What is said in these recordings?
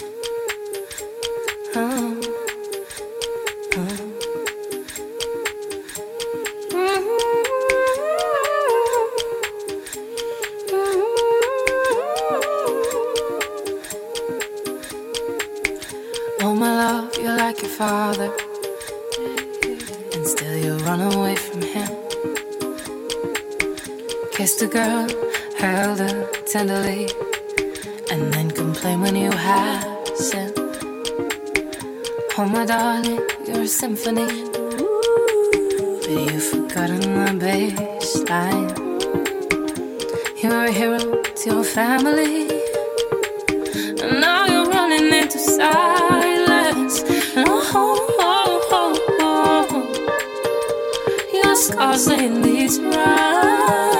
Mm-hmm. Oh my darling, you're a symphony. But you've forgotten the bass line. You're a hero to your family. And now you're running into silence. And oh, oh, oh, oh. Your scars in these rhymes.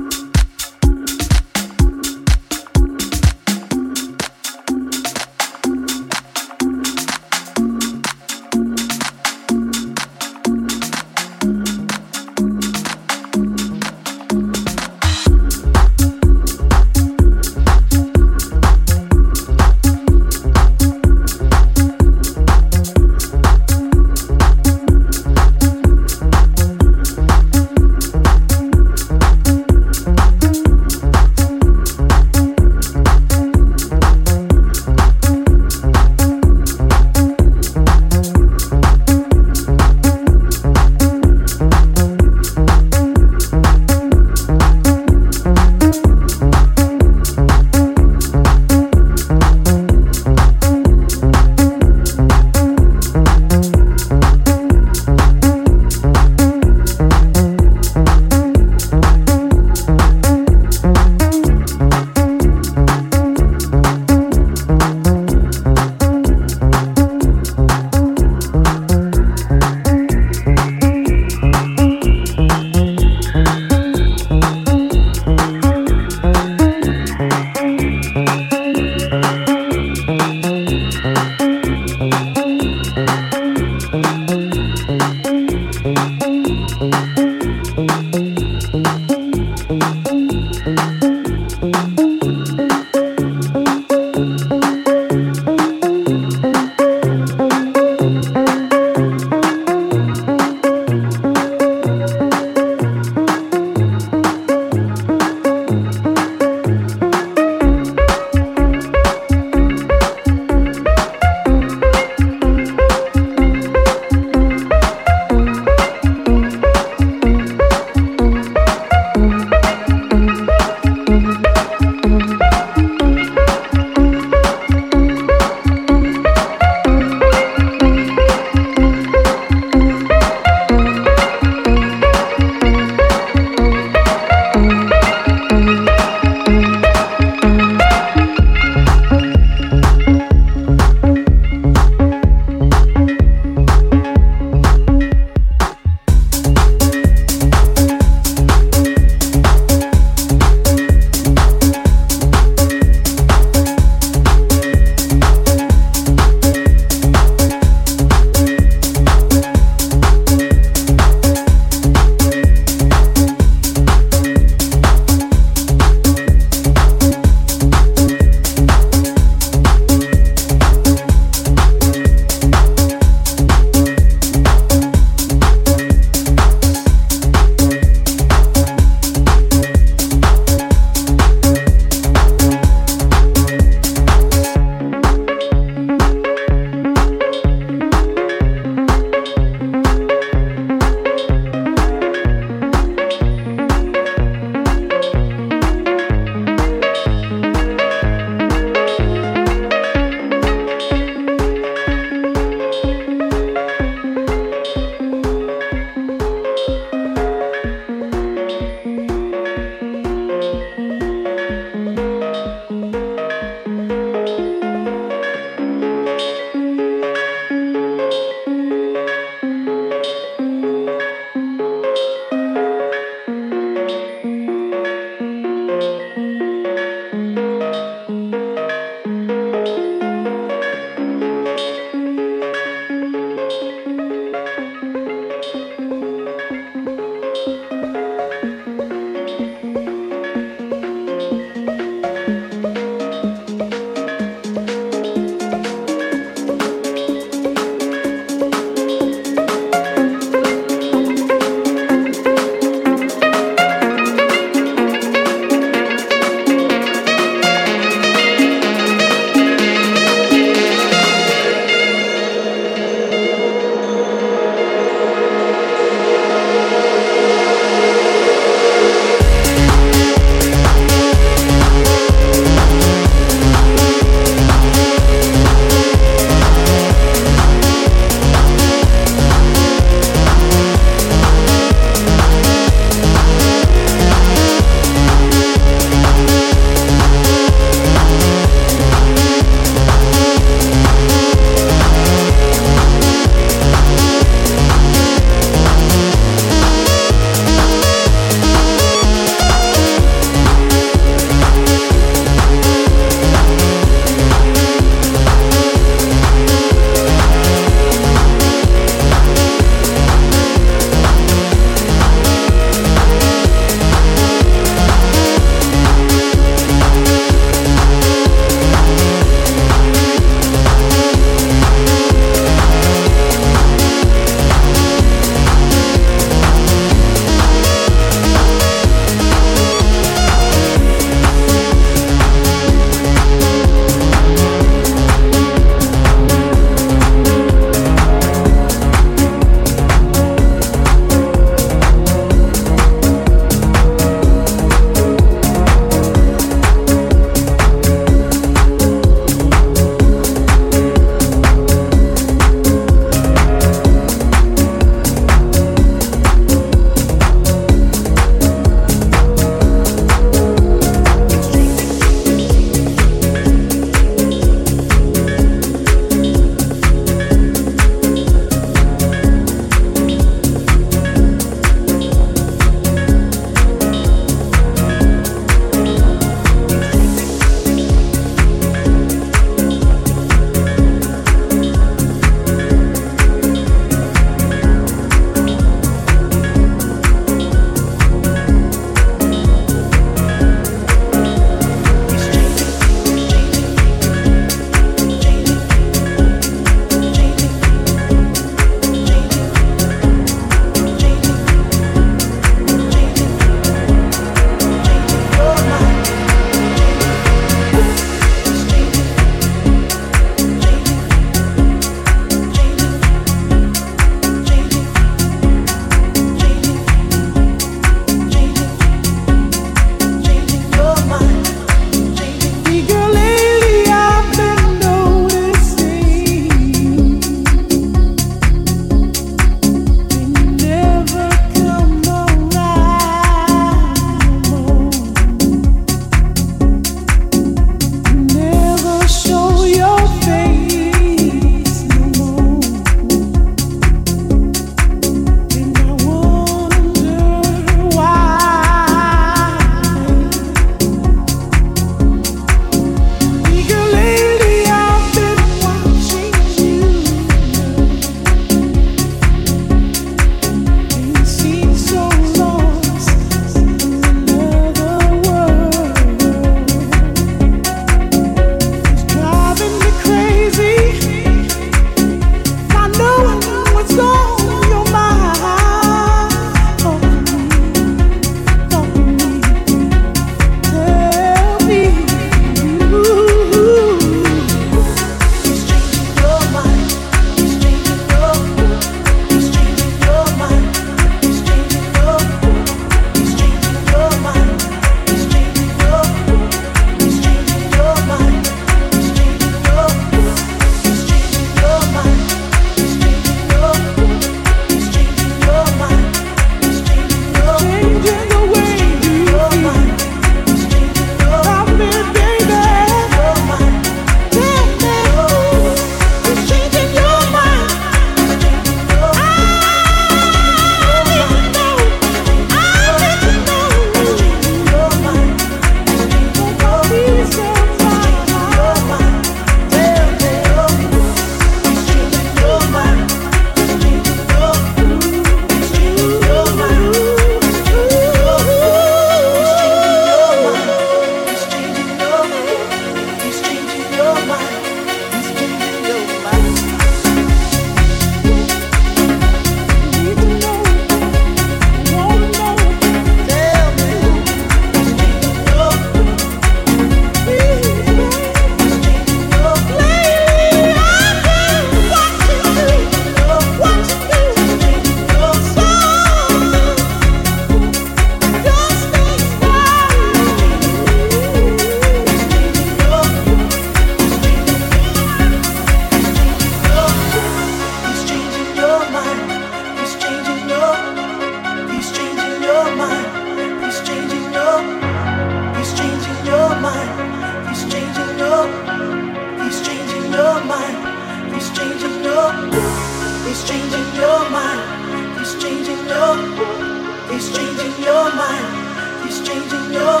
He's changing your mind. He's changing your.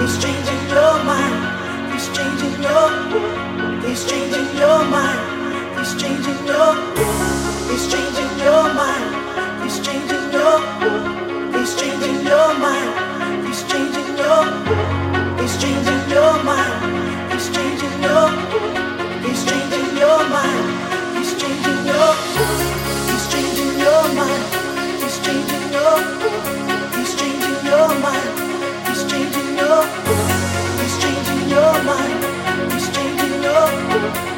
He's changing your mind. He's changing your. He's changing your mind. He's changing your. He's changing your mind. He's changing your. He's changing your mind. He's changing your. He's changing your mind. He's changing your. He's changing your mind. He's changing your. He's changing your mind. He's changing your mind. He's changing your mind.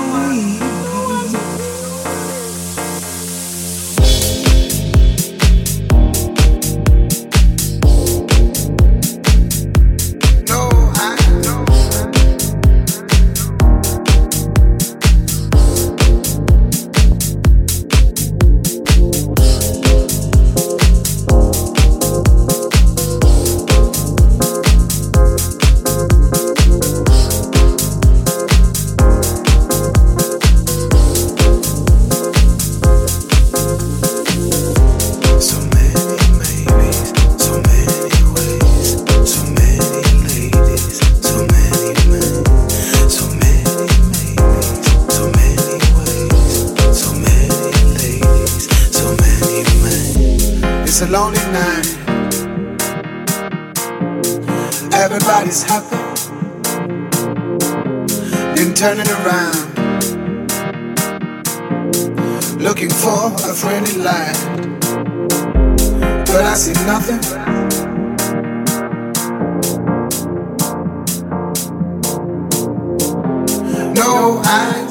But I see nothing. No eyes.